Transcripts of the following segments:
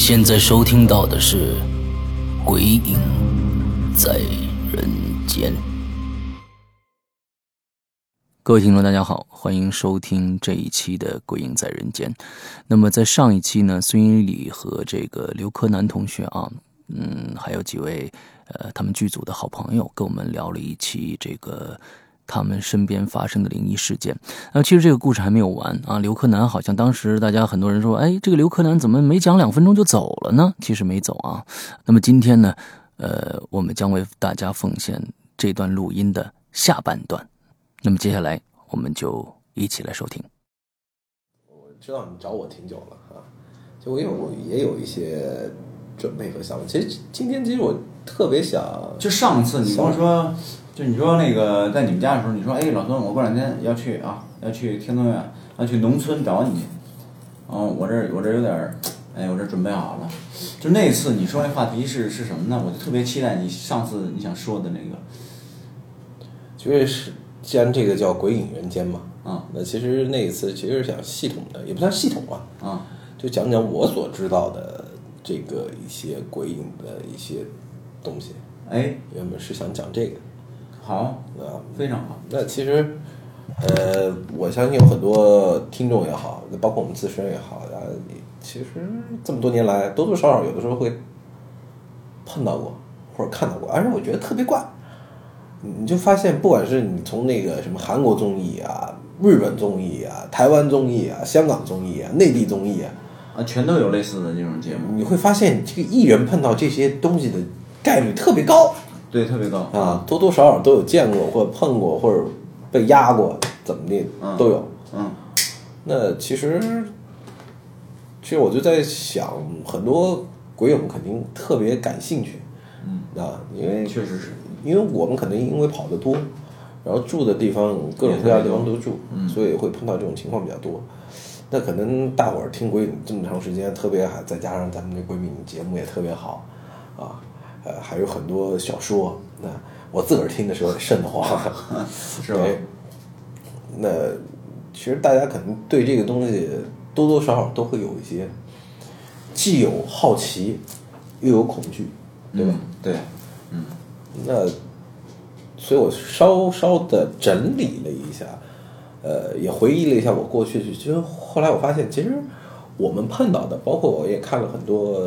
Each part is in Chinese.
现在收听到的是《鬼影在人间》。各位听众，大家好，欢迎收听这一期的《鬼影在人间》。那么在上一期呢，孙一礼和这个刘柯南同学啊，嗯，还有几位呃他们剧组的好朋友，跟我们聊了一期这个。他们身边发生的灵异事件，那其实这个故事还没有完啊。刘柯南好像当时大家很多人说，哎，这个刘柯南怎么没讲两分钟就走了呢？其实没走啊。那么今天呢，呃，我们将为大家奉献这段录音的下半段。那么接下来我们就一起来收听。我知道你找我挺久了啊，就因为我也有一些准备和想法。其实今天其实我特别想，就上次你跟我说。就你说那个在你们家的时候，你说哎，老孙，我过两天要去啊，要去天通苑，要去农村找你去。嗯，我这我这有点儿，哎，我这准备好了。就那次你说那话题是是什么呢？我就特别期待你上次你想说的那个。就是既然这个叫鬼影人间嘛，啊，那其实那一次其实是想系统的，也不算系统吧，啊，就讲讲我所知道的这个一些鬼影的一些东西。哎，原本是想讲这个。好，啊，非常好。那其实，呃，我相信有很多听众也好，包括我们自身也好，啊，其实这么多年来，多多少少有的时候会碰到过或者看到过，而且我觉得特别怪。你就发现，不管是你从那个什么韩国综艺啊、日本综艺啊、台湾综艺啊、香港综艺啊、内地综艺啊，啊，全都有类似的这种节目。你会发现，这个艺人碰到这些东西的概率特别高。对，特别高啊，多多少少都有见过，或者碰过，或者被压过，怎么的都有。嗯，那其实，其实我就在想，很多鬼友们肯定特别感兴趣。嗯啊，因为确实是，因为我们可能因为跑得多，然后住的地方各种各样的地方都住，所以会碰到这种情况比较多。那可能大伙儿听鬼影这么长时间，特别还再加上咱们这鬼影节目也特别好啊。呃，还有很多小说，那我自个儿听的时候瘆得慌，是吧？那其实大家可能对这个东西多多少少都会有一些，既有好奇，又有恐惧，对吧？对，嗯。那所以我稍稍的整理了一下，呃，也回忆了一下我过去，其实后来我发现，其实我们碰到的，包括我也看了很多。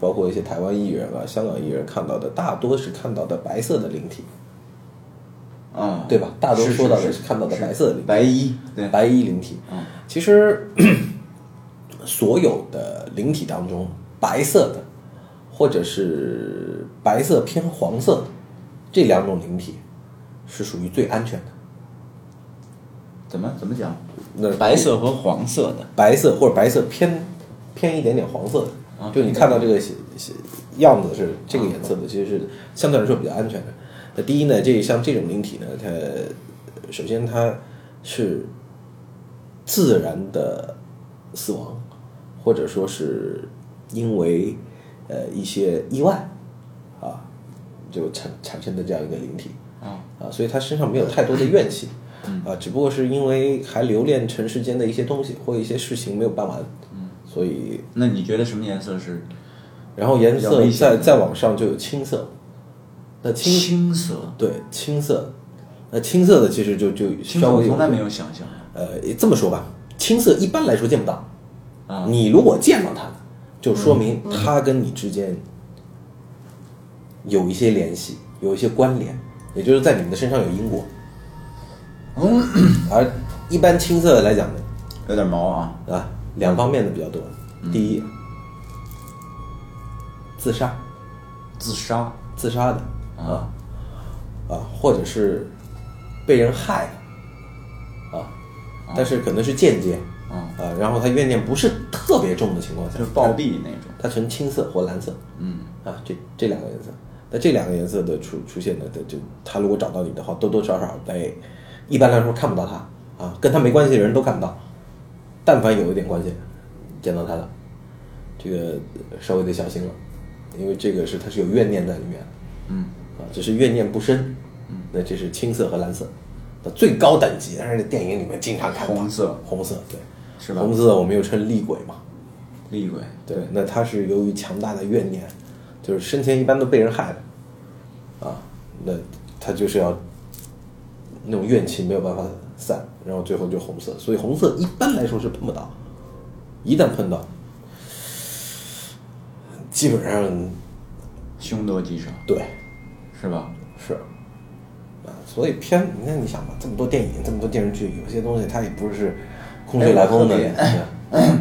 包括一些台湾艺人啊、香港艺人看到的，大多是看到的白色的灵体，啊，对吧？大多说到的是看到的白色的灵体，白衣，对，白衣灵体。嗯，其实 所有的灵体当中，白色的或者是白色偏黄色的这两种灵体是属于最安全的。怎么怎么讲？那白色和黄色的，白色或者白色偏偏一点点黄色的。就你看到这个样子是这个颜色的，其实是相对来说比较安全的。那第一呢，这像这种灵体呢，它首先它是自然的死亡，或者说是因为呃一些意外啊，就产产生的这样一个灵体啊啊，所以它身上没有太多的怨气啊，只不过是因为还留恋尘世间的一些东西或一些事情没有办完。所以，那你觉得什么颜色是？然后颜色再再往上就有青色，那青青色对青色，那青色的其实就就稍微从来没有想象。呃，这么说吧，青色一般来说见不到啊。你如果见到它，就说明它跟你之间有一些联系，有一些关联，也就是在你们的身上有因果。嗯，而一般青色的来讲呢，有点毛啊啊。两方面的比较多，第一，自杀，自杀，自杀的。啊。啊，或者是被人害的。啊，但是可能是间接。啊，啊，然后他怨念不是特别重的情况下，就是暴毙那种。它呈青色或蓝色，嗯。啊，这这两个颜色，那这两个颜色的出出现的，的就他如果找到你的话，多多少少在一般来说看不到他。啊，跟他没关系的人都看不到，但凡有一点关系，见到他了，这个稍微得小心了，因为这个是他是有怨念在里面，嗯。啊，只是怨念不深，那这是青色和蓝色，那最高等级，但是电影里面经常看到红色红色对，是吧？红色我们又称厉鬼嘛，厉鬼，对，那他是由于强大的怨念，就是生前一般都被人害的，啊，那他就是要那种怨气没有办法散，然后最后就红色，所以红色一般来说是碰不到，一旦碰到，基本上凶多吉少，对是吧？是，啊，所以偏你看你想吧，这么多电影，这么多电视剧，有些东西它也不是空穴来风的，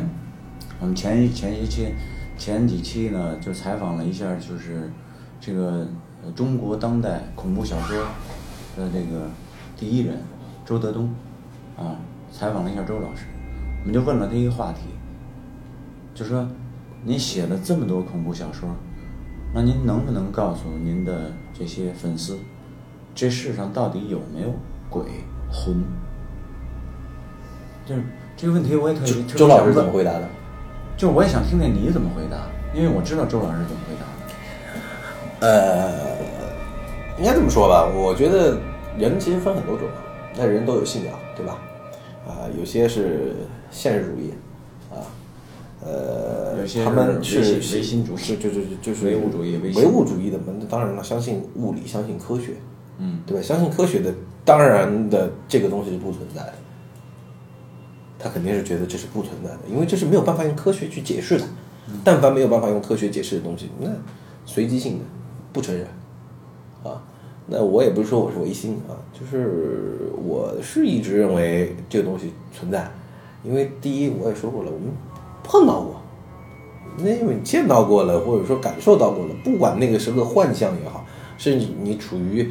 我们前一前一期前几期呢，就采访了一下，就是这个呃中国当代恐怖小说的这个第一人周德东啊，采访了一下周老师，我们就问了他一个话题，就说您写了这么多恐怖小说，那您能不能告诉您的这些粉丝，这世上到底有没有鬼魂？就是这个问题，我也特别周老师怎么回答的？就是我也想听听你怎么回答，因为我知道周老师怎么回答的。呃，应该这么说吧，我觉得人其实分很多种，那人都有信仰，对吧？啊、有些是现实主义，啊，呃，他们是唯心主义是就就就就是唯物主义唯物主义的门，当然了，相信物理，相信科学，嗯，对吧？相信科学的，当然的这个东西是不存在的，他肯定是觉得这是不存在的，因为这是没有办法用科学去解释的。但凡没有办法用科学解释的东西，那随机性的不承认啊。那我也不是说我是唯心啊，就是我是一直认为这个东西存在，因为第一我也说过了，我们碰到过，那因为你见到过了，或者说感受到过了，不管那个是个幻象也好，甚至你处于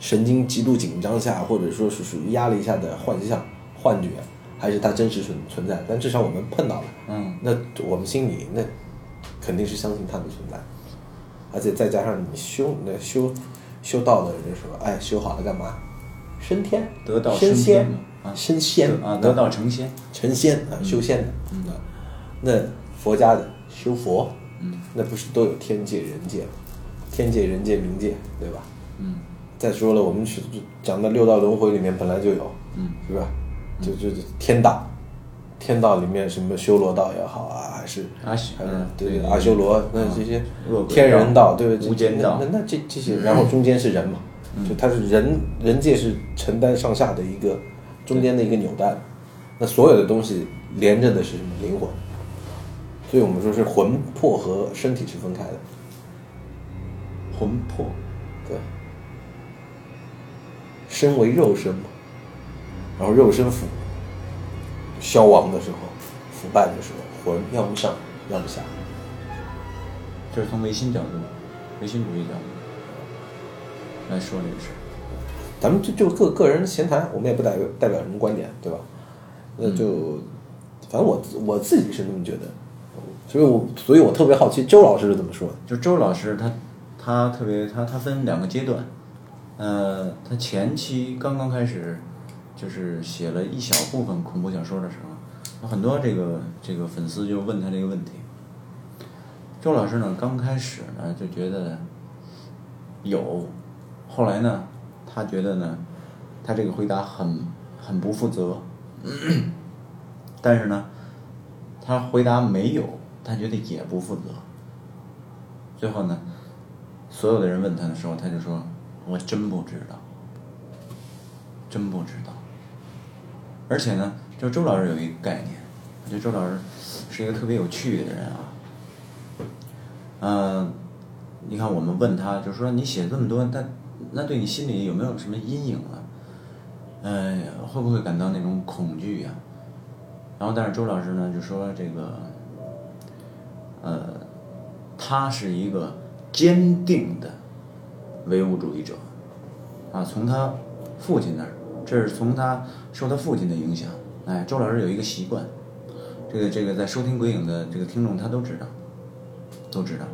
神经极度紧张下，或者说是属于压力下的幻象、幻觉，还是它真实存存在，但至少我们碰到了，嗯，那我们心里那肯定是相信它的存在，而且再加上你修那修修道的人说，哎，修好了干嘛？升天，得道升仙。升仙。啊，得道成仙。成仙啊，修仙的，嗯，那佛家的修佛，嗯，那不是都有天界、人界吗？天界、人界、冥界，对吧？嗯。再说了，我们去讲的六道轮回里面本来就有，嗯，是吧？就就就天道，天道里面什么修罗道也好啊，还是阿修还是嗯对对阿修罗，那嗯这些天人道道，对不对？无间道。那那那这这些，然后中间是人嘛，就他是人人界是承担上下的一个中间的一个纽带，那所有的东西连着的是什么灵魂？所以我们说是魂魄和身体是分开的，魂魄，对，身为肉身嘛，然后肉身腐消亡的时候，腐败的时候，魂要不上，要不下。这是从唯心角度、唯心主义角度来说这个事儿。咱们就就个个人闲谈，我们也不代表代表什么观点，对吧？那就，反正我我自己是这么觉得，所以我所以我特别好奇周老师是怎么说的。就周老师他他特别他他分两个阶段，呃，他前期刚刚开始就是写了一小部分恐怖小说的时候，很多这个这个粉丝就问他这个问题。周老师呢，刚开始呢就觉得有，后来呢，他觉得呢，他这个回答很很不负责，但是呢，他回答没有，他觉得也不负责。最后呢，所有的人问他的时候，他就说：“我真不知道，真不知道。”而且呢，就周老师有一个概念，我觉得周老师是一个特别有趣的人啊。嗯、你看我们问他，就说你写这么多，那那对你心里有没有什么阴影啊？呃，会不会感到那种恐惧呀、然后，但是周老师呢就说这个，呃，他是一个坚定的唯物主义者，啊，从他父亲那儿，这是从他受他父亲的影响。哎，周老师有一个习惯，这个这个在收听鬼影的这个听众他都知道，都知道，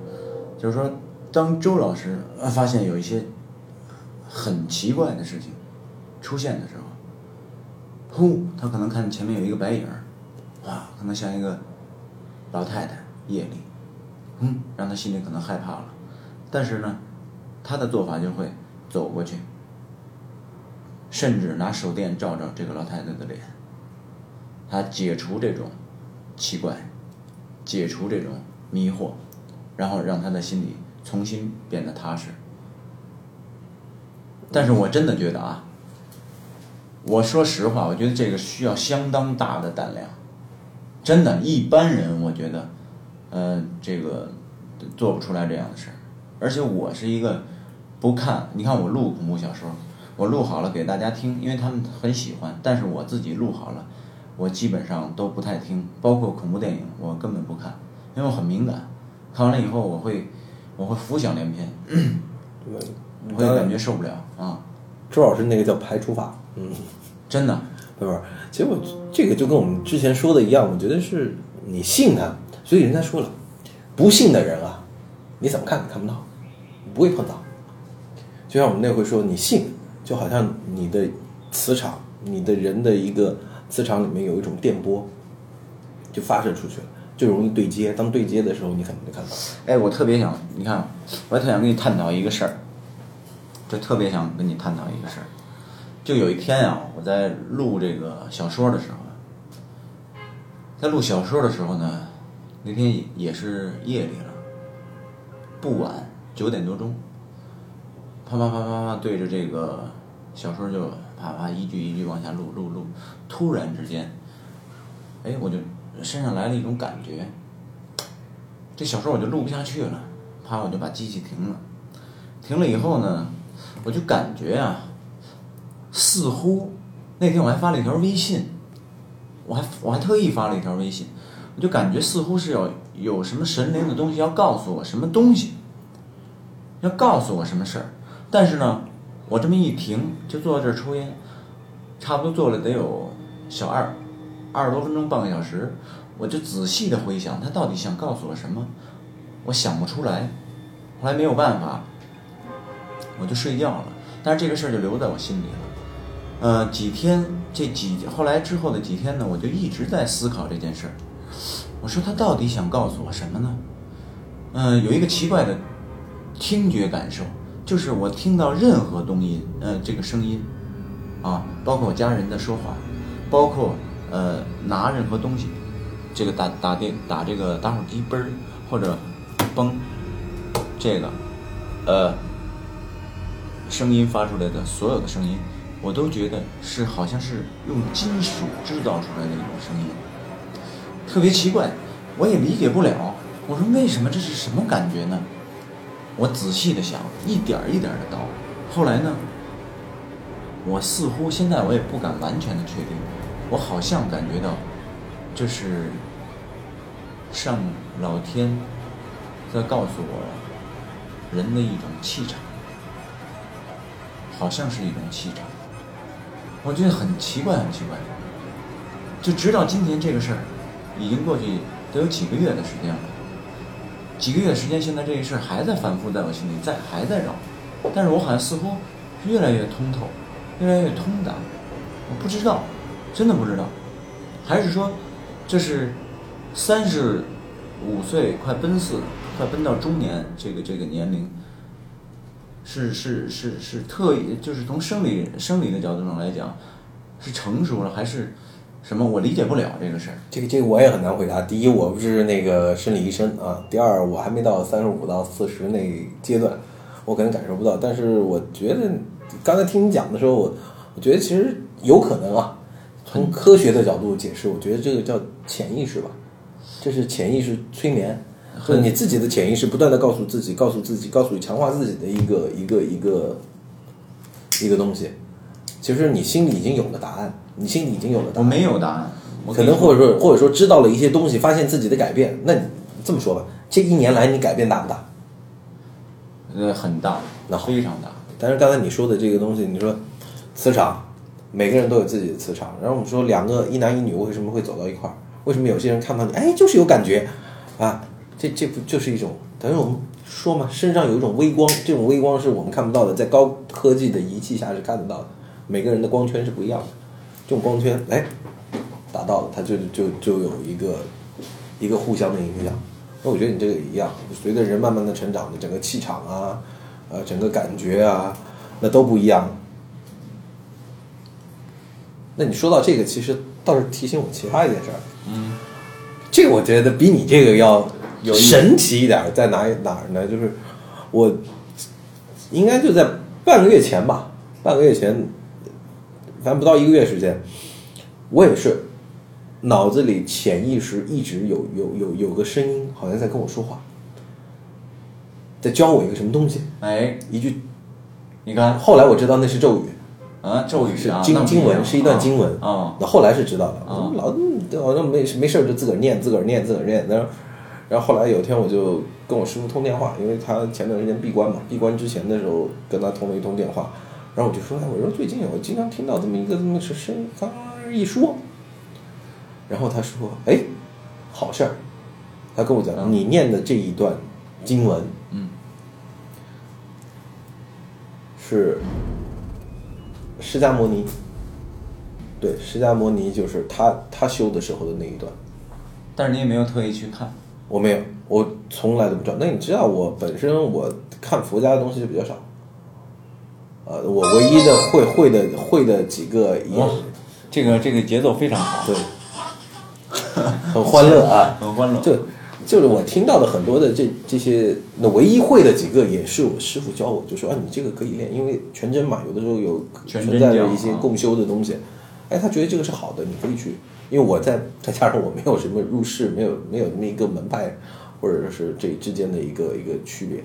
就是说，当周老师发现有一些很奇怪的事情出现的时候，呼，他可能看前面有一个白影儿，哇，可能像一个老太太夜里，嗯，让他心里可能害怕了，但是呢，他的做法就会走过去，甚至拿手电照照这个老太太的脸，他解除这种奇怪，解除这种迷惑，然后让他的心里重新变得踏实。但是我真的觉得啊，我说实话，我觉得这个需要相当大的胆量，真的，一般人我觉得，呃，这个做不出来这样的事儿。而且我是一个不看，你看我录恐怖小说，我录好了给大家听，因为他们很喜欢，但是我自己录好了，我基本上都不太听，包括恐怖电影，我根本不看，因为我很敏感，看完了以后我会我会浮想联翩，我会感觉受不了啊，周老师那个叫排除法，嗯，真的。对吧？其实我这个就跟我们之前说的一样，我觉得是你信他，所以人家说了，不信的人啊，你怎么看你看不到，不会碰到。就像我们那回说，你信，就好像你的磁场，你的人的一个磁场里面有一种电波，就发射出去了，就容易对接。当对接的时候，你可能就看到。哎，我特别想，你看，我也特想跟你探讨一个事儿，就特别想跟你探讨一个事儿。就有一天啊，我在录这个小说的时候，在录小说的时候呢，那天也是夜里了，不晚，九点多钟，啪啪啪啪啪对着这个小说就啪啪一句一句往下录录录，突然之间，哎，我就身上来了一种感觉，这小说我就录不下去了，啪我就把机器停了，停了以后呢，我就感觉啊，似乎那天我还发了一条微信，我还我还特意发了一条微信，我就感觉似乎是有有什么神灵的东西要告诉我什么东西，要告诉我什么事儿，但是呢，我这么一停就坐在这儿抽烟，差不多坐了得有小二二十多分钟半个小时，我就仔细的回想他到底想告诉我什么，我想不出来，后来没有办法，我就睡觉了，但是这个事儿就留在我心里了。呃，几天这几后来之后的几天呢，我就一直在思考这件事儿。我说他到底想告诉我什么呢？嗯、有一个奇怪的听觉感受，就是我听到任何东西，呃，这个声音，啊，包括我家人的说话，包括呃拿任何东西，这个打打电打这个打火机嘣儿或者嘣，这个呃声音发出来的所有的声音，我都觉得是好像是用金属制造出来的一种声音，特别奇怪，我也理解不了。我说为什么这是什么感觉呢？我仔细的想，一点儿一点的倒。后来呢，我似乎现在我也不敢完全的确定，我好像感觉到，这是上老天在告诉我人的一种气场，好像是一种气场。我觉得很奇怪，很奇怪。就直到今天这个事儿，已经过去得有几个月的时间了。几个月时间，现在这个事儿还在反复在我心里，在还在绕，但是我好像似乎越来越通透，越来越通达。我不知道，真的不知道，还是说这是三十五岁快奔四，快奔到中年这个这个年龄，是是是是特意，就是从生理生理的角度上来讲，是成熟了还是什么？我理解不了这个事儿。这个这个我也很难回答。第一，我不是那个生理医生啊；第二，我还没到三十五到四十那阶段，我可能感受不到。但是我觉得刚才听你讲的时候，我我觉得其实有可能啊。从科学的角度解释，我觉得这个叫潜意识吧，这是潜意识催眠，就是你自己的潜意识不断的告诉自己、告诉自己、告诉你强化自己的一个一个一个一个东西。其实你心里已经有了答案，你心里已经有了答案。我没有答案，可能或者说或者说知道了一些东西，发现自己的改变。那你这么说吧，这一年来你改变大不大？呃，很大，那非常大。但是刚才你说的这个东西，你说磁场，每个人都有自己的磁场。然后我们说两个一男一女为什么会走到一块儿？为什么有些人看到你，哎，就是有感觉啊？这这不就是一种等于我们说嘛，身上有一种微光，这种微光是我们看不到的，在高科技的仪器下是看得到的。每个人的光圈是不一样的，这种光圈，哎，达到了，它就就就有一个一个互相的影响。那我觉得你这个也一样，随着人慢慢的成长，你整个气场啊，呃，整个感觉啊，那都不一样。那你说到这个，其实倒是提醒我其他一件事儿。嗯，这个我觉得比你这个要神奇一点，在哪哪儿呢？就是我应该就在半个月前吧，半个月前，反正不到一个月时间，我也是脑子里潜意识一直有有有有个声音，好像在跟我说话，在教我一个什么东西，哎，一句。你看，后来我知道那是咒语，啊，咒语是啊，经经文，是一段经文啊。那后来是知道的，啊老好像没没事就自个儿念，自个儿念，自个儿念。然后，然后后来有一天我就跟我师傅通电话，因为他前段时间闭关嘛，闭关之前的时候跟他通了一通电话，然后我就说，哎，我说最近我经常听到这么一个这么是声音，刚一说，然后他说，哎，好事儿，他跟我讲，你念的这一段经文，嗯，是释迦摩尼，对，释迦摩尼就是他他修的时候的那一段，但是你也没有特意去看，我没有，我从来都不知道。那你知道我本身我看佛家的东西就比较少，呃，我唯一的会会的会的几个也、这个这个节奏非常好，对，很欢乐啊，很欢乐。就就是我听到的很多的这这些，那唯一会的几个也是我师傅教我，就说啊，你这个可以练，因为全真嘛，有的时候有存在真教啊着一些共修的东西，哎，他觉得这个是好的，你可以去，因为我在再加上我没有什么入世，没有没有那么一个门派，或者是这之间的一个一个区别，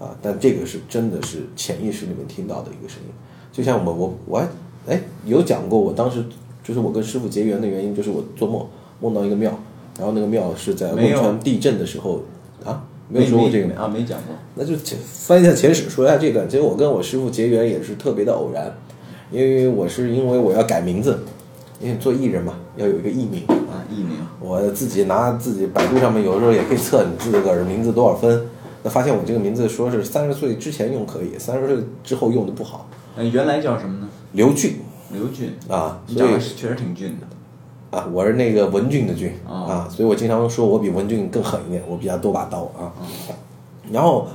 啊，但这个是真的是潜意识里面听到的一个声音，就像我我我还哎有讲过，我当时就是我跟师傅结缘的原因，就是我做梦梦到一个庙，然后那个庙是在汶川地震的时候啊，没有说过这个啊，没讲过。那就前翻一下前史，说一下这段。其实我跟我师傅结缘也是特别的偶然，因为我是因为我要改名字，因为做艺人嘛，要有一个艺名。啊，艺名我自己拿自己百度上面有的时候也可以测你自个儿名字多少分，那发现我这个名字说是三十岁之前用可以，三十岁之后用的不好。呃，原来叫什么呢？刘俊刘俊啊，所以你长得是确实挺俊的。啊，我是那个文俊的俊啊啊，所以我经常说我比文俊更狠一点，我比他多把刀啊。然后，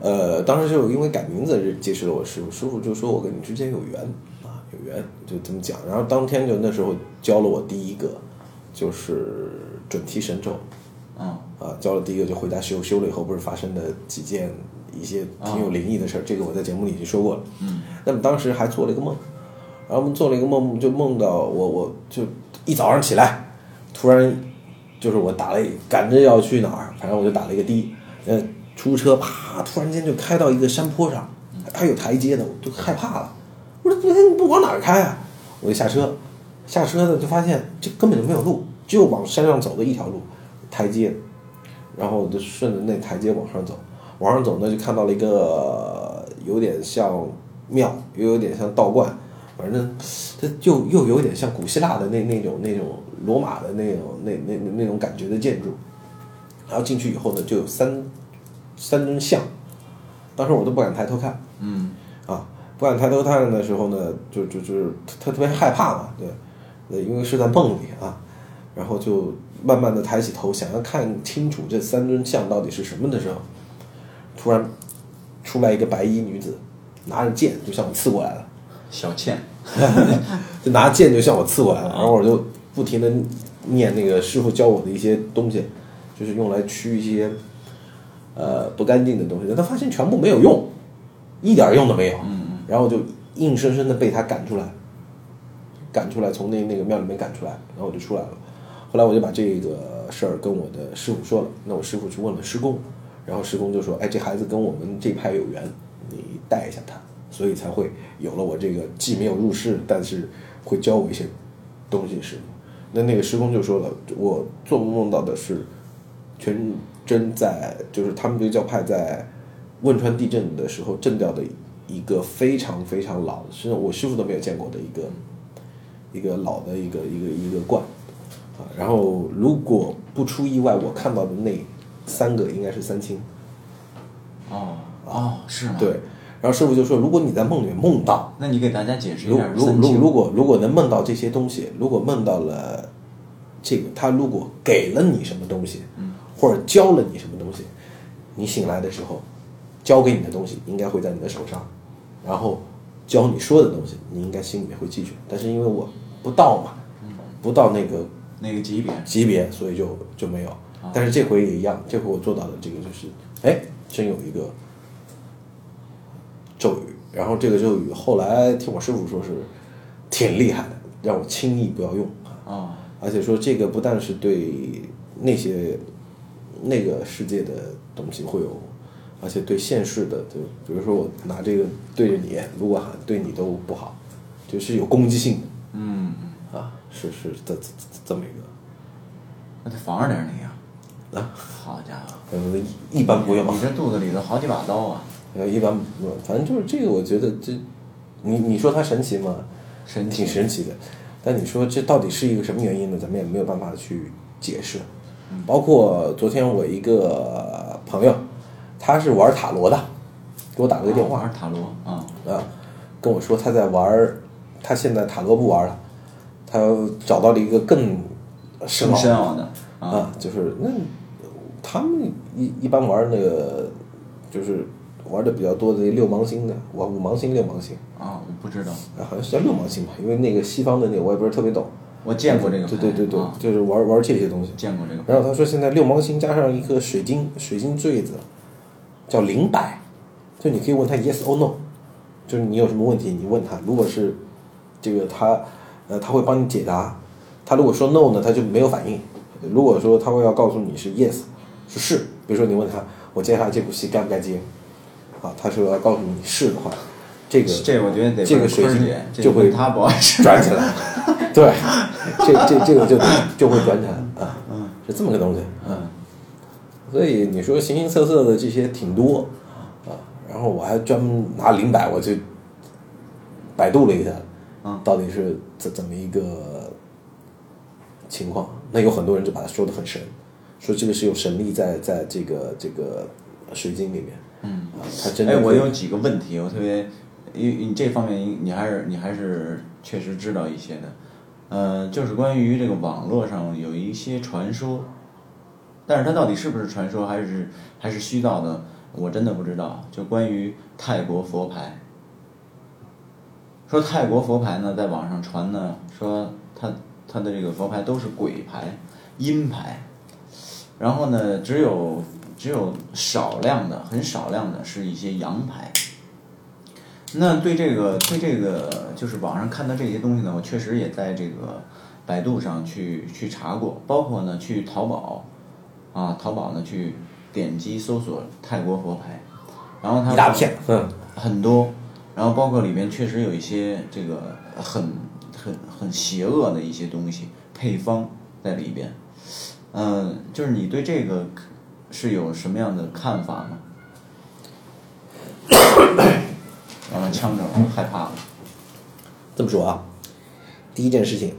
呃，当时就因为改名字结识了我师傅，师傅就说我跟你之间有缘啊，有缘，就这么讲。然后当天就那时候教了我第一个，就是准提神咒啊，啊，教了第一个就回家修，修了以后不是发生的几件一些挺有灵异的事儿，这个我在节目里已经说过了。嗯，那么当时还做了一个梦，然后我们做了一个梦，就梦到我，我就一早上起来，突然就是我打了一赶着要去哪儿，反正我就打了一个的，呃，出租车啪，突然间就开到一个山坡上，还有台阶的，我就害怕了。我说昨天你不往哪儿开啊？我就下车，下车呢就发现这根本就没有路，只有往山上走的一条路，台阶。然后我就顺着那台阶往上走，往上走呢就看到了一个有点像庙，又有点像道观，反正它又又有点像古希腊的那那种那种罗马的那种那那那那种感觉的建筑。然后进去以后呢，就有三三尊像，当时我都不敢抬头看。嗯，啊，不敢抬头看的时候呢，就就就是特特别害怕嘛，对，呃，因为是在梦里啊，然后就慢慢的抬起头，想要看清楚这三尊像到底是什么的时候，突然出来一个白衣女子，拿着剑就向我刺过来了，小倩，就拿剑就向我刺过来了，然后我就不停的念那个师傅教我的一些东西，就是用来驱一些呃不干净的东西，但他发现全部没有用，一点用都没有，然后就硬生生的被他赶出来，赶出来从那那个庙里面赶出来，然后我就出来了。后来我就把这个事儿跟我的师傅说了，那我师傅去问了师公，然后师公就说：“哎，这孩子跟我们这派有缘，你带一下他。”所以才会有了我这个既没有入世，但是会教我一些东西的师。那那个师公就说了，我做梦梦到的是全真在就是他们这个教派在汶川地震的时候震掉的一个非常非常老，是我师傅都没有见过的一个一个老的一个一个一个罐啊。然后如果不出意外，我看到的那三个应该是三清。哦哦，是吗？对，然后师傅就说，如果你在梦里面梦到，那你给大家解释一如下如如如果如果能梦到这些东西，如果梦到了这个，他如果给了你什么东西，或者教了你什么东西，你醒来的时候，教给你的东西应该会在你的手上，然后教你说的东西，你应该心里面会记住。但是因为我不到嘛，不到那个那个级别，级别，所以就就没有。但是这回也一样，这回我做到的这个就是，哎，真有一个咒语，然后这个咒语后来听我师傅说是挺厉害的，让我轻易不要用。啊，哦，而且说这个不但是对那些那个世界的东西会有，而且对现世的，就比如说我拿这个对着你，如果喊对你都不好，就是有攻击性的。嗯，啊，是是这这这这么一个。那得防着点你啊！啊，好家伙，呃，一般不用，你这肚子里头好几把刀啊！呃，一般不用，反正就是这个，我觉得这，你你说它神奇吗？神奇挺神奇的，但你说这到底是一个什么原因呢？咱们也没有办法去解释。包括昨天我一个朋友，他是玩塔罗的，给我打了个电话玩塔罗啊，啊，跟我说他在玩儿，他现在塔罗不玩了，他找到了一个更深奥的啊，啊，就是那他们一一般玩那个，就是玩的比较多的那六芒星的，玩五芒星、六芒星，啊，我不知道，啊，好像是叫六芒星吧，因为那个西方的那个我也不是特别懂。我见过这个牌，对对对对，啊。就是玩玩这些东西。见过这个牌，然后他说现在六芒星加上一个水晶水晶坠子，叫灵摆，就你可以问他 yes or no，就是你有什么问题你问他，如果是这个他呃他会帮你解答，他如果说 no 呢他就没有反应，如果说他会要告诉你是 yes 是是，比如说你问他我接下来这部戏该不该接，啊他说要告诉你是的话，这个这我觉得得这个水晶就会他不爱吃，转起来，对，这这这个就就会转起来啊，是这么个东西啊。所以你说形形色色的这些挺多啊，然后我还专门拿零百我去百度了一下，嗯到底是怎怎么一个情况？那有很多人就把它说的很神，说这个是有神力在在这个这个水晶里面，嗯，啊，它真的哎，我有几个问题，我特别，因为你这方面你还是你还是确实知道一些的，呃，就是关于这个网络上有一些传说，但是它到底是不是传说，还是还是虚造的，我真的不知道。就关于泰国佛牌，说泰国佛牌呢，在网上传呢，说它它的这个佛牌都是鬼牌、阴牌，然后呢，只有只有少量的、很少量的是一些阳牌。那对这个对这个就是网上看到这些东西呢，我确实也在这个百度上去去查过，包括呢去淘宝啊，淘宝呢去点击搜索泰国佛牌，然后它一大片，嗯，很多，然后包括里面确实有一些这个很很很邪恶的一些东西配方在里边，嗯、就是你对这个是有什么样的看法吗？完了，呛着了，害怕了。这么说啊，第一件事情，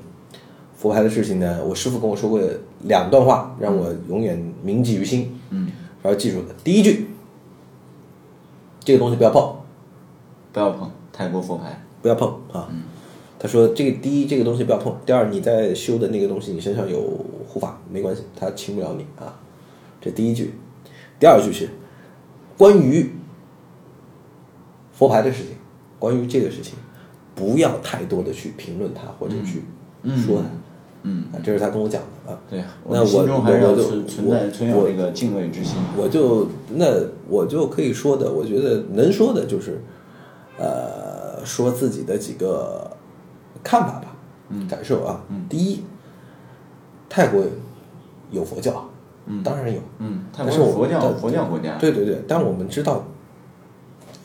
佛牌的事情呢，我师傅跟我说过两段话，让我永远铭记于心，嗯，然后记住的。第一句，这个东西不要碰，不要碰泰国佛牌。不要碰啊。他说这个第一这个东西不要碰，第二你在修的那个东西，你身上有护法没关系，他侵不了你啊。这第一句，第二句是关于佛牌的事情，关于这个事情，不要太多的去评论他或者去说它。嗯，啊，这是他跟我讲的啊。对，那我还是要我就存存在存有我这个敬畏之心。我就那我就可以说的，我觉得能说的就是，呃，说自己的几个看法吧，感受啊。第一，泰国有佛教，嗯当然有，嗯，泰国是佛教但佛教国家。对对对，但我们知道，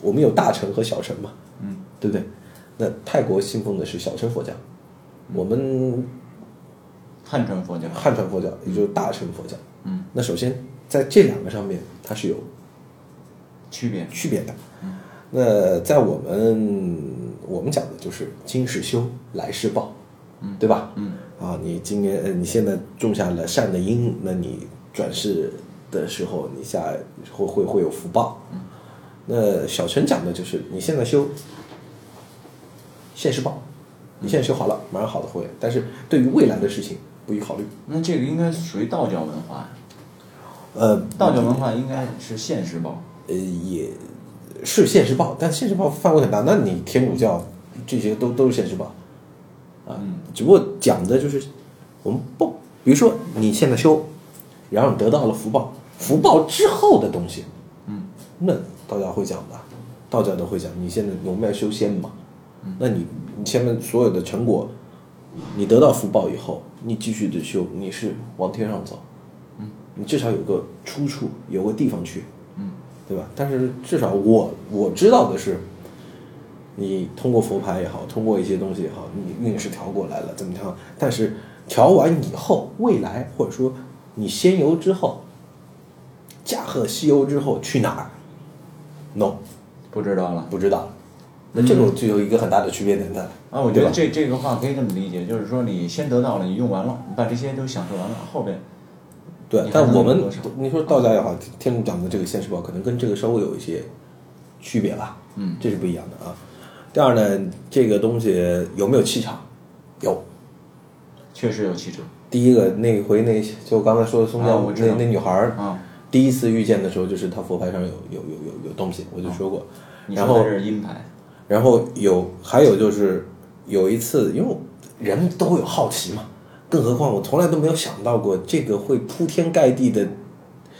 我们有大乘和小乘嘛，嗯，对不对？那泰国信奉的是小乘佛教，我们汉传佛教。汉传佛教也就是大乘佛教嗯，那首先在这两个上面它是有区别。区别的。那在我们我们讲的就是今世修，来世报，嗯，对吧？嗯，啊，你今年呃你现在种下了善的因，那你转世的时候，你下会会会有福报。嗯，那小陈讲的就是你现在修现世报，你现在修好了，马上好的会，但是对于未来的事情不予考虑。那这个应该属于道教文化呀。呃，道教文化应该是现世报。呃，也是现世报，但现世报范围很大。那你天主教这些都都是现世报啊，只不过讲的就是我们不，比如说你现在修，然后你得到了福报，福报之后的东西，嗯，那道教会讲的，道教都会讲。你现在我们要修仙嘛，那你你前面所有的成果，你得到福报以后，你继续的修，你是往天上走，嗯，你至少有个出处，有个地方去，对吧？但是至少我我知道的是，你通过佛牌也好，通过一些东西也好，你运势调过来了，怎么调？但是调完以后，未来或者说你仙游之后，驾鹤西游之后去哪儿？no，不知道了。不知道。那这种就有一个很大的区别点在。啊，我觉得这这个话可以这么理解，就是说你先得到了，你用完了，你把这些都享受完了，后边对但我们你说道家也好，天主讲的这个现世报，可能跟这个稍微有一些区别吧。嗯，这是不一样的啊。第二呢，这个东西有没有气场？有。确实有气场第一个那回那就刚才说的松江、那那女孩儿，啊。第一次遇见的时候，就是她佛牌上有有有有有东西，我就说过。然后是阴牌，然后有还有就是有一次，因为人都会有好奇嘛，更何况我从来都没有想到过这个会铺天盖地的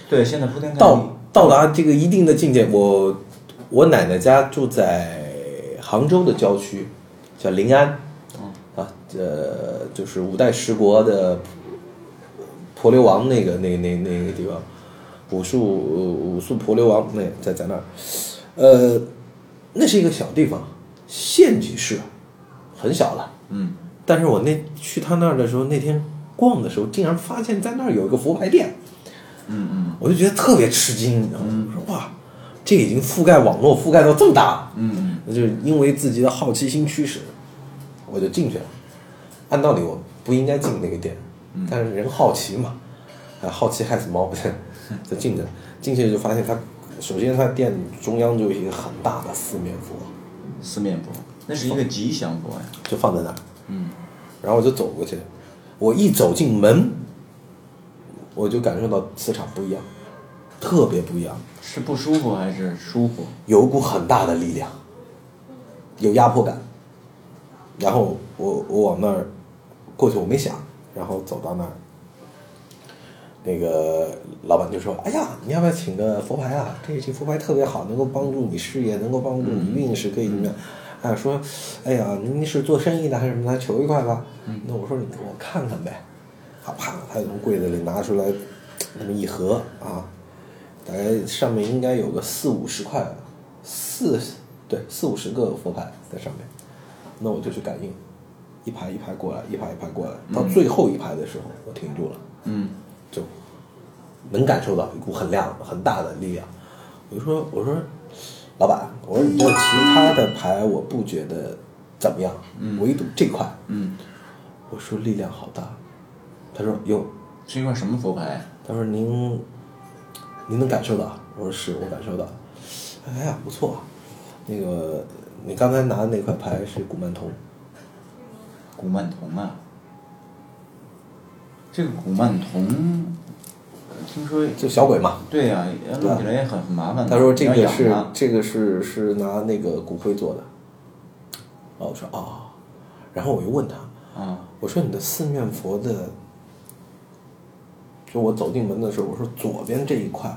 对，现在铺天盖地。到到达这个一定的境界。我我奶奶家住在杭州的郊区，叫临安，啊，呃，就是五代十国的婆流王那个那那那个地方，武术武术婆流王那在在那儿，呃，那是一个小地方，县级市，很小了。嗯，但是我那去他那儿的时候，那天逛的时候，竟然发现在那儿有一个佛牌店。嗯嗯我就觉得特别吃惊，你知道吗？我说哇，这已经覆盖网络覆盖到这么大了，嗯那就是因为自己的好奇心驱使，我就进去了。按道理我不应该进那个店，但是人好奇嘛，啊，好奇害死猫，就进去了。进去就发现他，首先他店中央就有一个很大的四面佛，嗯，四面佛，那是一个吉祥佛呀。就放在那儿。嗯，然后我就走过去，我一走进门，我就感受到磁场不一样，特别不一样。是不舒服还是舒服？有一股很大的力量，有压迫感。然后我我往那儿过去，我没想，然后走到那儿，那个老板就说：“哎呀，你要不要请个佛牌啊？这这佛牌特别好，能够帮助你事业，能够帮助你运势，可以怎么样？”哎，说：“哎呀，您是做生意的还是什么？来求一块吧。”那我说：“你给我看看呗。”啊，啪，他就从柜子里拿出来那么一盒啊，大概上面应该有个四五十块，四对四五十个佛牌在上面。那我就去感应，一排一排过来，一排一排过来，到最后一排的时候，我停住了，嗯就能感受到一股很亮很大的力量。我就说，我说，老板，我说你这其他的牌我不觉得怎么样，唯独这块，嗯，我说力量好大。他说哟，是一块什么佛牌？他说您您能感受到？我说是我感受到。哎呀，不错啊。那个你刚才拿的那块牌是古曼童，古曼童啊。这个古曼童，呃听说就小鬼嘛。对呀、弄起来也很很麻烦。他说这个是这个是是拿那个骨灰做的。哦，我说哦、然后我又问他，啊，我说你的四面佛的，就我走进门的时候，我说左边这一块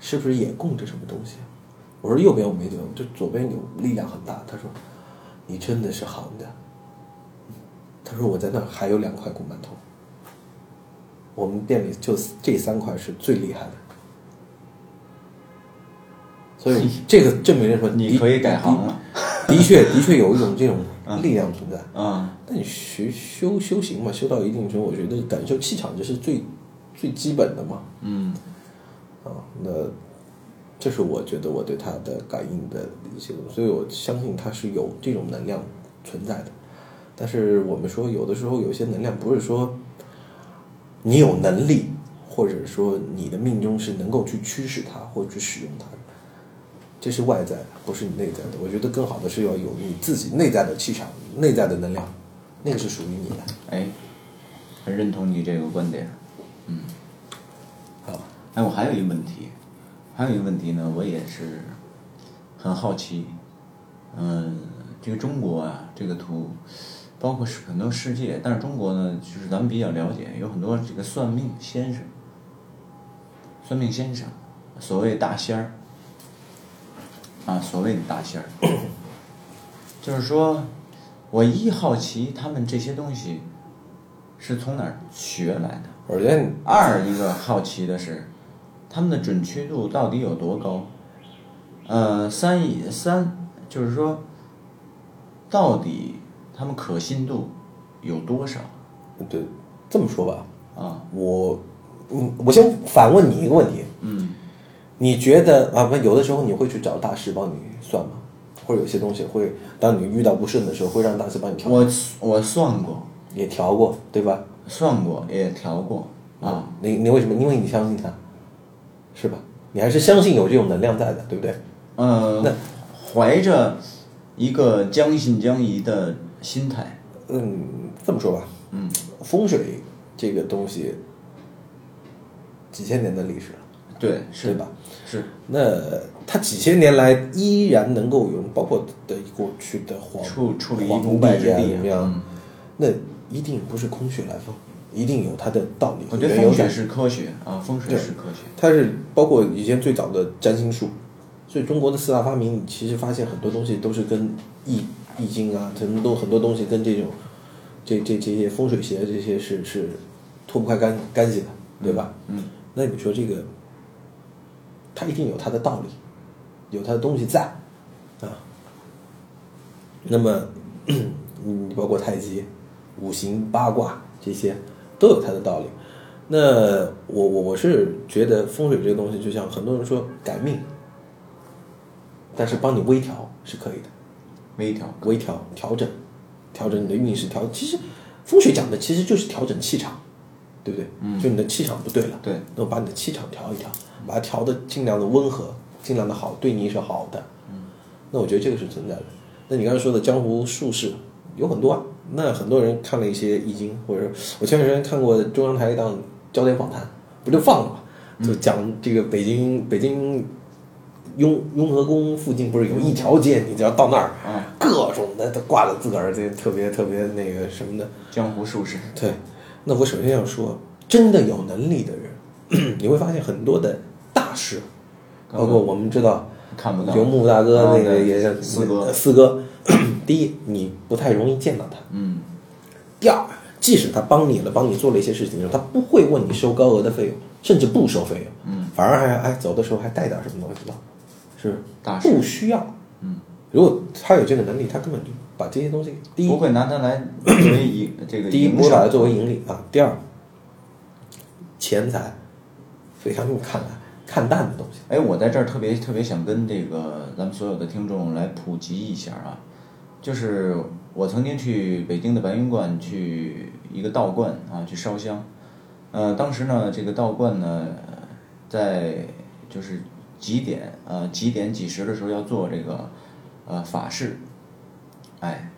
是不是也供着什么东西？我说右边我没觉得，就左边有力量很大。他说你真的是行的。他说我在那儿还有两块古曼童，我们店里就这三块是最厉害的。所以 这个证明了说你可以改行了。的确，的确有一种这种力量存在。啊，但你学修修行嘛，修到一定程度，我觉得感受气场这是最最基本的嘛。嗯啊，那这是我觉得我对他的感应的一些东西，所以我相信他是有这种能量存在的。但是我们说，有的时候有些能量不是说你有能力，或者说你的命中是能够去驱使它或者去使用它的，这是外在的，不是你内在的。我觉得更好的是要有你自己内在的气场、内在的能量，那个是属于你的。哎，很认同你这个观点。嗯，好，哎，我还有一个问题，还有一个问题呢，我也是很好奇。嗯，这个中国啊，这个图，包括是很多世界，但是中国呢，就是咱们比较了解，有很多这个算命先生，算命先生，所谓大仙儿，啊，所谓的大仙儿，就是说，我一好奇他们这些东西是从哪儿学来的。我觉得二一个好奇的是，他们的准确度到底有多高？呃，三一三就是说，到底他们可信度有多少对这么说吧，啊？我，嗯，我先反问你一个问题，嗯，你觉得啊，不，有的时候你会去找大师帮你算吗？或者有些东西会，当你遇到不顺的时候，会让大师帮你调，我我算过，也调过，对吧？算过也调过啊。你你为什么？因为你相信他，是吧？你还是相信有这种能量在的，对不对？呃那，怀着一个将信将疑的心态，嗯，这么说吧，嗯，风水这个东西几千年的历史了，对，对是吧？是，那它几千年来依然能够有，包括的过去的皇处处理皇不败之帝啊，地怎么样？嗯那一定不是空穴来风，一定有它的道理我觉得。风水是科学啊，风水是科学。它是包括以前最早的占星术，所以中国的四大发明，你其实发现很多东西都是跟易易经啊，很多很多东西跟这种这这这些风水学这些是是脱不开干干系的，对吧？嗯，那你说这个，它一定有它的道理，有它的东西在啊。那么，你包括太极、五行、八卦这些都有它的道理。那我我我是觉得风水这个东西，就像很多人说改命，但是帮你微调是可以的，微调。微调调整，调整你的运势调。其实风水讲的其实就是调整气场，对不对？嗯就你的气场不对了，对，那我把你的气场调一调，把它调的尽量的温和，尽量的好，对你是好的。嗯，那我觉得这个是存在的。那你刚才说的江湖术士有很多啊，那很多人看了一些易经，或者我前段时间看过中央台一档焦点访谈，不就放了吗？就讲这个北京北京雍雍和宫附近不是有一条街，你只要到那儿，啊，各种的都挂着自个儿这特别特别那个什么的。江湖术士。对，那我首先要说，真的有能力的人，你会发现很多的大师，包括我们知道看不到。游牧大哥啊那个也是四哥四哥。第一，你不太容易见到他；嗯，第二，即使他帮你了，帮你做了一些事情的时候，他不会问你收高额的费用，甚至不收费用，嗯，反而还哎走的时候还带点什么东西走，是大师不需要。嗯，如果他有这个能力，他根本就把这些东西，第一不会拿它来作为一这个第一不会把它作为盈利啊，第二，钱财非常用看来看淡的东西。哎，我在这儿特别特别想跟这个咱们所有的听众来普及一下啊，就是我曾经去北京的白云观去一个道观啊去烧香，呃，当时呢这个道观呢在就是几点呃几点几时的时候要做这个呃法事，哎，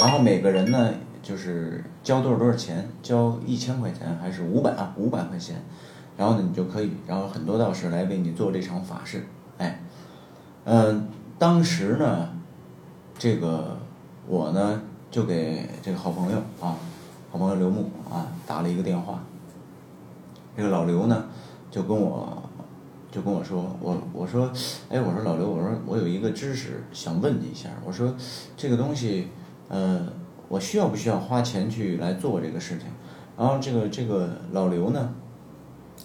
然后每个人呢就是交多少多少钱，交一千块钱还是五百啊五百块钱。然后呢，你就可以，然后很多道士来为你做这场法事，哎，嗯、当时呢，这个我呢就给这个好朋友啊，好朋友刘牧啊打了一个电话，这个老刘呢就跟我就跟我说，我我说，哎，我说老刘，我说我有一个知识想问你一下，我说这个东西，呃，我需要不需要花钱去来做这个事情？然后这个这个老刘呢。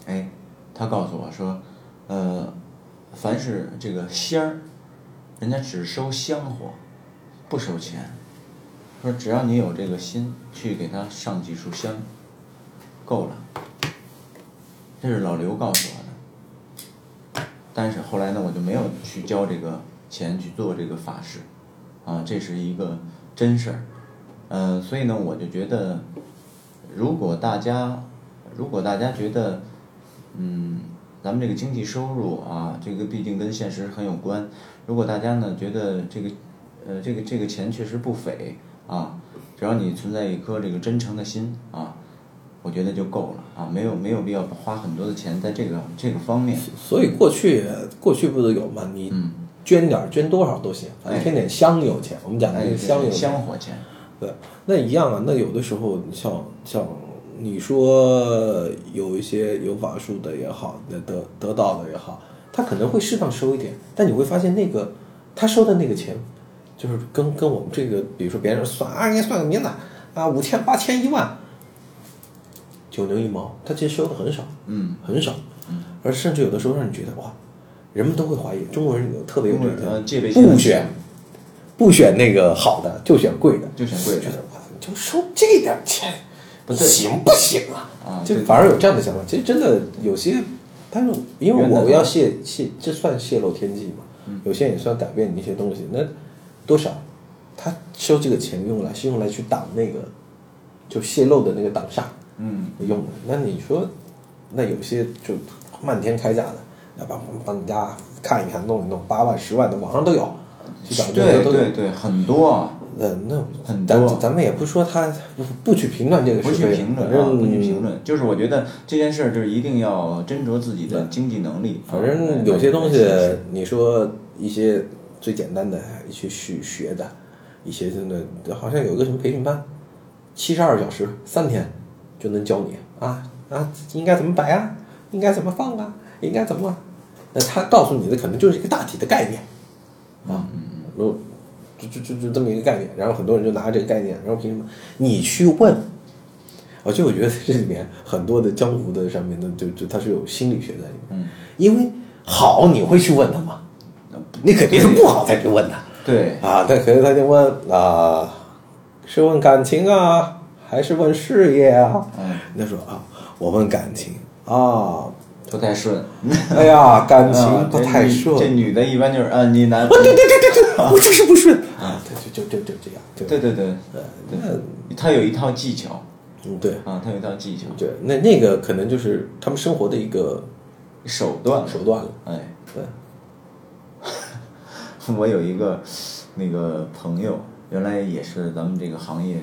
哎，他告诉我说，呃，凡是这个仙儿，人家只收香火，不收钱。说只要你有这个心去给他上几束香，够了。这是老刘告诉我。但是后来呢，我就没有去交这个钱去做这个法事，啊，这是一个真事儿。呃，所以呢，我就觉得，如果大家，如果大家觉得，嗯，咱们这个经济收入啊，这个毕竟跟现实很有关。如果大家呢觉得这个，呃，这个这个钱确实不菲啊，只要你存在一颗这个真诚的心啊，我觉得就够了啊，没有没有必要花很多的钱在这个这个方面。所以过去过去不都有吗？你嗯，捐点儿捐多少都行，反正哎添点香油钱。我们讲的香油钱。香火钱，对，那一样啊。那有的时候，像像你说有一些有法术的也好，得得得到的也好，他可能会适当收一点，但你会发现那个他收的那个钱，就是跟跟我们这个，比如说别人算啊，人家算个名字啊，五千、八千、一万，九牛一毛，他其实收的很少，嗯，很少，而甚至有的时候让你觉得哇，人们都会怀疑中国人有特别有这一呃戒点，备心很不选不选那个好的，就选贵的，就选贵的觉得哇，就收这点钱，行不行啊？啊就反而有这样的想法。其实真的有些，但是因为我要泄泄，这算泄露天机嘛？嗯有些也算改变你一些东西。那多少？他收这个钱用来是用来去挡那个，就泄露的那个挡煞嗯，用的。那你说，那有些就漫天开价的，要帮帮你家看一看，弄一弄，八万、十万的，网上都有。对对对，很多啊，那那很咱多咱们也不说他不不去评论这个不是非，去评论不去评论，就是我觉得这件事儿就是一定要斟酌自己的经济能力。反正有些东西，你说一些最简单的去学学的，一些真的好像有个什么培训班，七十二小时三天就能教你。啊啊，应该怎么摆啊，应该怎么放啊，应该怎么，那他告诉你的可能就是一个大体的概念。啊，然后就就就就这么一个概念，然后很多人就拿着这个概念，然后凭什么？你去问？而且我觉得这里面很多的江湖的上面的，就就它是有心理学在里面。嗯，因为好你会去问他吗？你肯定是不好才去问他。对，啊。他可能他就问啊，是问感情啊，还是问事业啊？嗯，他说啊，我问感情。啊，不太顺。哎呀，感啊情不太顺。这女的一般就是啊，你男，对对对对对，我就 是不顺。啊，对，就就就就这样，对。对对对。呃对，那他有一套技巧。嗯对。啊，他有一套技巧。对，那那个可能就是他们生活的一个手段。手段了，哎，对，我有一个那个朋友，原来也是咱们这个行业，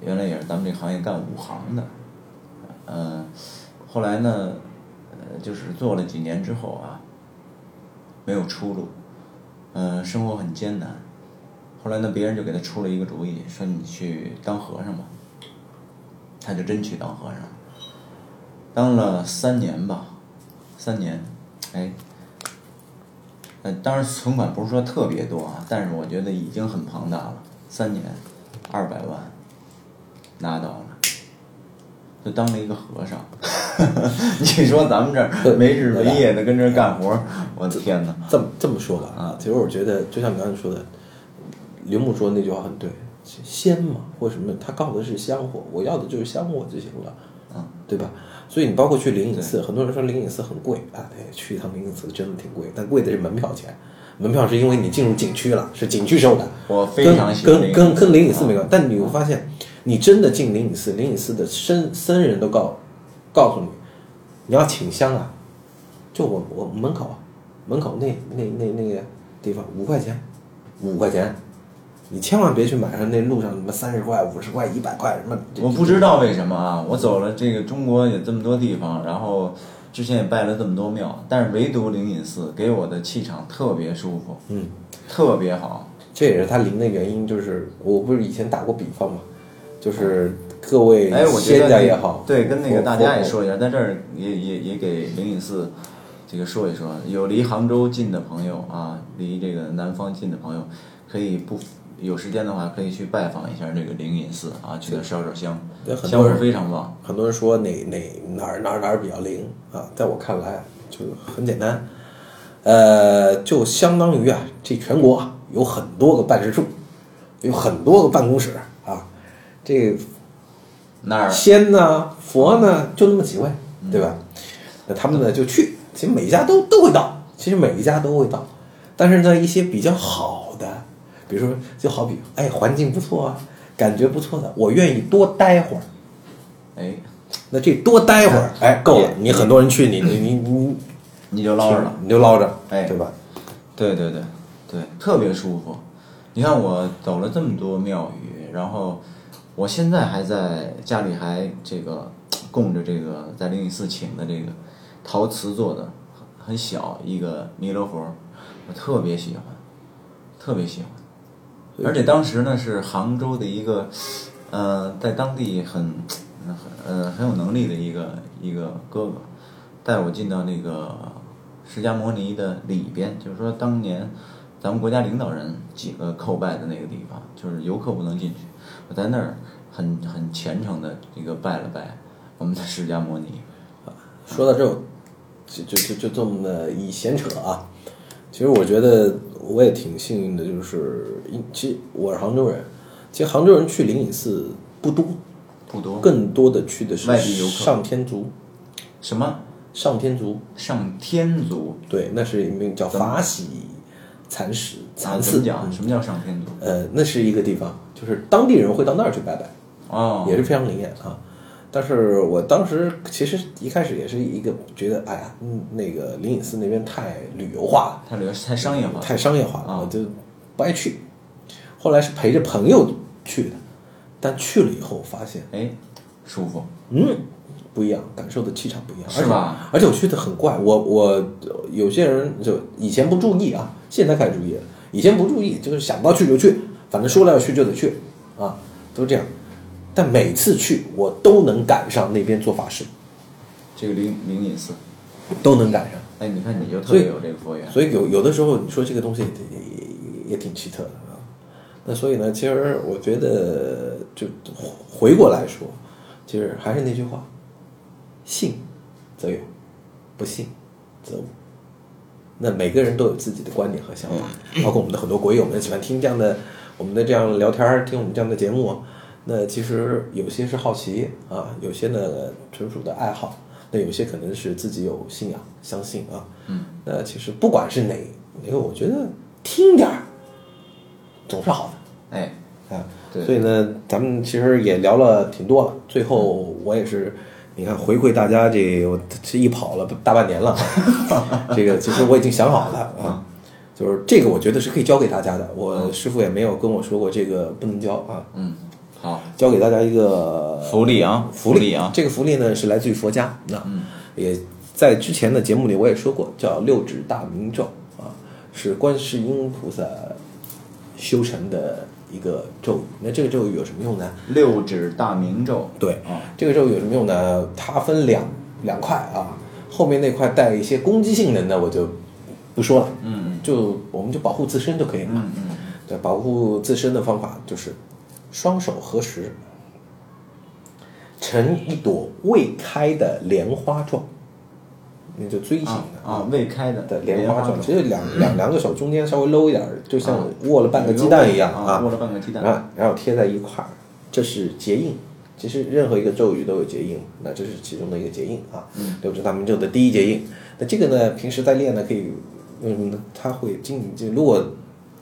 原来也是咱们这行业干五行的，呃，后来呢，呃，就是做了几年之后啊，没有出路，呃，生活很艰难。后来呢，别人就给他出了一个主意，说你去当和尚吧。他就真去当和尚，当了三年吧，三年，哎，呃，当然存款不是说特别多啊，但是我觉得已经很庞大了，三年，二百万，拿到了，就当了一个和尚。你说咱们这儿没日没夜的跟这儿干活儿，我天哪！这么这么说吧啊，其实我觉得就像你刚才说的，刘牧说的那句话很对，仙嘛或什么，他告的是香火，我要的就是香火就行了，嗯，对吧？所以你包括去灵隐寺，很多人说灵隐寺很贵啊，对，去一趟灵隐寺真的挺贵，但贵的是门票钱，门票是因为你进入景区了，是景区收的，我非常喜欢跟跟跟灵隐寺没。关系，但你会发现，你真的进灵隐寺，灵隐寺的僧僧人都告告诉你，你要请香啊，就我我门口啊，门口那那那那个地方五块钱，五块钱，你千万别去买上那路上什么三十块、五十块、一百块什么。我不知道为什么啊，我走了这个中国有这么多地方，然后之前也拜了这么多庙，但是唯独灵隐寺给我的气场特别舒服，嗯，特别好。这也是它灵的原因，就是我不是以前打过比方嘛，就是各位哎，我觉仙得那家也好，对，跟那个大家也说一下，在这儿也也也给灵隐寺这个说一说，有离杭州近的朋友啊，离这个南方近的朋友，可以不有时间的话，可以去拜访一下这个灵隐寺啊，去那儿烧烧香对，很香火多人非常棒。很多人说哪哪哪儿哪儿哪儿比较灵啊，在我看来就很简单，呃，就相当于啊，这全国啊有很多个办事处，有很多个办公室啊，这那儿仙呢佛呢就那么几位，对吧？那他们呢就去，其实每一家都都会到，其实每一家都会到，但是呢一些比较好的，比如说就好比哎环境不错啊，感觉不错的，我愿意多待会儿。哎，那这多待会儿，哎，够了。你很多人去，你你你你你就捞着了。你就捞着，哎对吧？对对对对，特别舒服。你看我走了这么多庙宇，然后我现在还在家里还这个供着这个在灵隐寺请的这个陶瓷做的很很小一个弥勒佛，我特别喜欢，特别喜欢。而且当时呢是杭州的一个，呃，在当地很很呃很有能力的一个一个哥哥，带我进到那个释迦摩尼的里边，就是说当年咱们国家领导人几个叩拜的那个地方，就是游客不能进去，我在那儿很很虔诚的这个拜了拜我们的释迦摩尼。说到这儿，就就就就这么的一闲扯啊。其实我觉得我也挺幸运的，就是因其实我是杭州人，其实杭州人去灵隐寺不多，不多，更多的去的是外地游客上天族，什么上天族，上天族？对，那是一名叫法喜禅师啊禅寺讲？什么叫上天族？呃，那是一个地方，就是当地人会到那儿去拜拜。哦，也是非常灵验啊。但是我当时其实一开始也是一个觉得，哎呀，嗯，那个灵隐寺那边太旅游化了，太旅游太商业化，太商业化了，啊我就不爱去。后来是陪着朋友去的，但去了以后发现，哎，舒服。嗯，不一样，感受的气场不一样，是吧而且？而且我去的很怪，我我有些人就以前不注意啊，现在开始注意了。以前不注意，就是想到去就去，反正说了要去就得去啊，都这样。但每次去，我都能赶上那边做法事，这个灵灵隐寺，都能赶上。哎，你看你就特别有这个佛缘。所以有有的时候，你说这个东西也也也也挺奇特的啊。那所以呢，其实我觉得，就回过来说，其实还是那句话，信则有，不信则无。那每个人都有自己的观点和想法，包括我们的很多国友们喜欢听这样的我们的这样聊天儿，听我们这样的节目。那其实有些是好奇啊，有些呢纯属的爱好，那有些可能是自己有信仰，相信啊。嗯，那其实不管是哪因为，我觉得听点儿总是好的。哎，啊，对所以呢，咱们其实也聊了挺多了。最后我也是，你看回馈大家这我这一跑了大半年了，这个其实我已经想好了啊，就是这个我觉得是可以教给大家的。我师傅也没有跟我说过这个不能教啊，嗯，好，教给大家一个福利啊，福利啊，这个福利呢是来自于佛家，那、也在之前的节目里我也说过，叫六指大明咒啊，是观世音菩萨修成的一个咒语。那这个咒语有什么用呢？六指大明咒。对啊，这个咒语有什么用呢？它分两两块啊，后面那块带一些攻击性的呢，我就不说了，嗯就我们就保护自身就可以了。嗯嗯对，保护自身的方法就是双手合十，成一朵未开的莲花状，那就锥形啊的啊，未开的的莲花状，状，其实两两两个手中间稍微搂一点儿，就像握了半个鸡蛋一样啊，握了半个鸡蛋。然后然后贴在一块儿，这是结印。其实任何一个咒语都有结印，那这是其中的一个结印啊。嗯，六指大明咒的第一结印。那这个呢，平时在练呢，可以，嗯，他会经就如果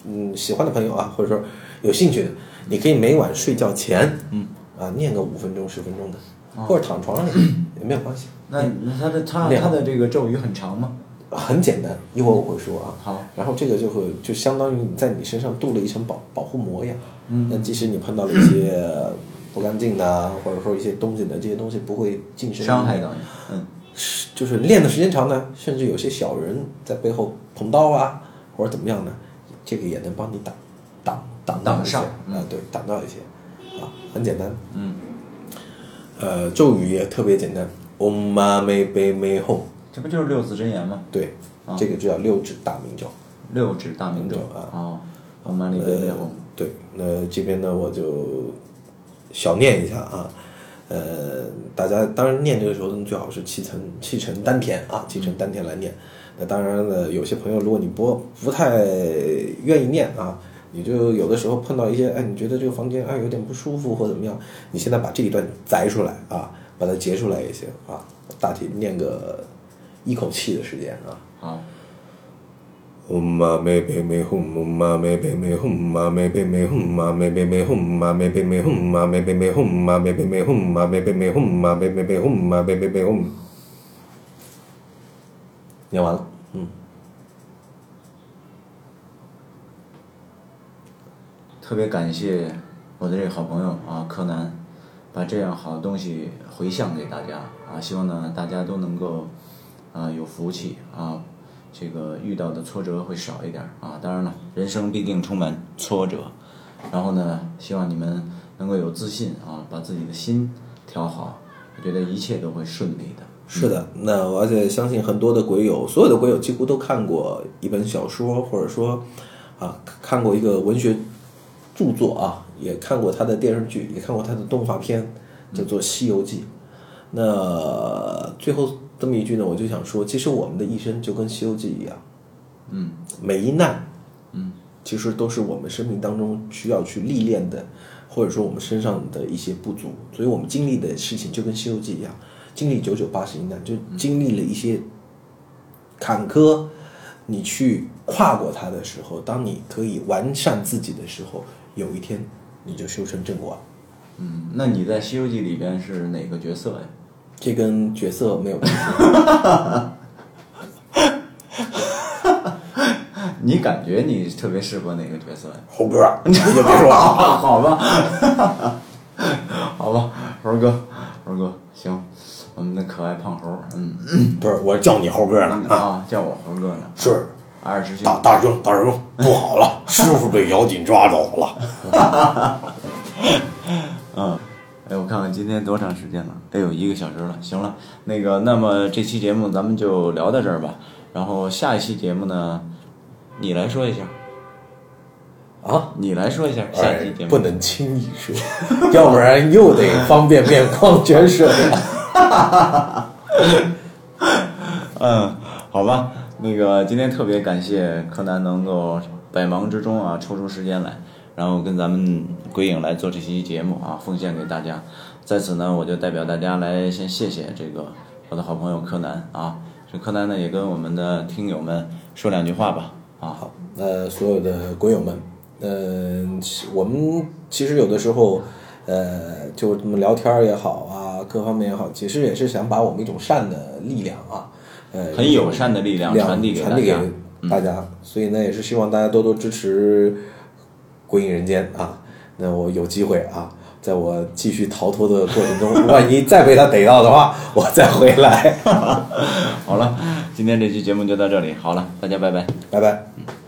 嗯喜欢的朋友啊，或者说有兴趣的，你可以每晚睡觉前，嗯，啊念个五分钟十分钟的，或者躺床上练也没有关系。那那它的它练它的这个咒语很长吗？很简单，一会儿我会说啊。好，然后这个就会就相当于你在你身上镀了一层保保护膜一样。嗯那即使你碰到了一些 不干净的，或者说一些东西的，这些东西不会近身伤害到你。嗯，是就是练的时间长呢，甚至有些小人在背后捅刀啊，或者怎么样呢，这个也能帮你挡挡挡到一些挡上啊、对，挡到一些啊，很简单。嗯，呃，咒语也特别简单，Om Mani p a m e Hum，这不就是六字真言吗？对，啊这个就叫六指大明咒。六指大明咒啊哦，我满里贝贝红。对，那这边呢我就小念一下啊，呃，大家当然念这个时候呢，最好是气沉气沉丹田啊，气沉丹田来念。那当然呢，有些朋友如果你不不太愿意念啊，你就有的时候碰到一些，哎，你觉得这个房间、哎、有点不舒服或怎么样，你现在把这一段摘出来啊，把它截出来也行啊，大体念个一口气的时间啊。好嗡嘛咩呗咩吽嘛咩呗咩吽嘛咩呗咩吽嘛咩呗咩吽嘛咩呗咩吽嘛咩呗咩吽嘛咩呗咩吽嘛咩呗咩吽嘛咩呗咩吽嘛咩呗咩吽。念完了，嗯。特别感谢我的这个好朋友啊，柯南，把这样好的东西回向给大家啊，希望呢大家都能够啊有福气啊，这个遇到的挫折会少一点儿啊。当然了，人生必定充满挫折，然后呢，希望你们能够有自信啊，把自己的心调好，我觉得一切都会顺利的。是的，那而且相信很多的鬼友，所有的鬼友几乎都看过一本小说，或者说啊看过一个文学著作啊，也看过他的电视剧，也看过他的动画片，叫做《西游记》。那最后这么一句呢，我就想说，其实我们的一生就跟《西游记》一样，嗯，每一难，嗯，其实都是我们生命当中需要去历练的，或者说我们身上的一些不足，所以我们经历的事情就跟《西游记》一样，经历九九八十一难，就经历了一些坎坷，你去跨过它的时候，当你可以完善自己的时候，有一天你就修成正果了。嗯，那你在《西游记》里边是哪个角色呀？这跟角色没有关系。你感觉你特别适合哪个角色呀？猴哥，你就别说了。好吧，好吧，猴哥，猴哥，行，我们的可爱胖猴，嗯不是，我叫你猴哥呢。啊，叫我猴哥呢，是二师兄，大大师兄，大师兄，不好了，师傅被妖精抓走了。嗯，哎，我看看今天多长时间了？得有一个小时了。行了，那个，那么这期节目咱们就聊到这儿吧。然后下一期节目呢，你来说一下，啊，你来说一下下期节目。哎不能轻易说，要不然又得方便面矿泉水了。嗯，好吧，那个今天特别感谢柯南能够百忙之中啊抽出时间来，然后跟咱们鬼影来做这期节目啊，奉献给大家。在此呢，我就代表大家来先谢谢这个我的好朋友柯南啊。这柯南呢也跟我们的听友们说两句话吧啊。好，呃，所有的鬼友们，呃、我们其实有的时候，呃，就这么聊天也好啊，各方面也好，其实也是想把我们一种善的力量啊，呃，很友善的力量量传递给大传递家给大家。所以呢，也是希望大家多多支持《鬼影人间》啊。那我有机会啊，在我继续逃脱的过程中，万一再被他逮到的话，我再回来。好了，今天这期节目就到这里，好了，大家拜拜。拜拜。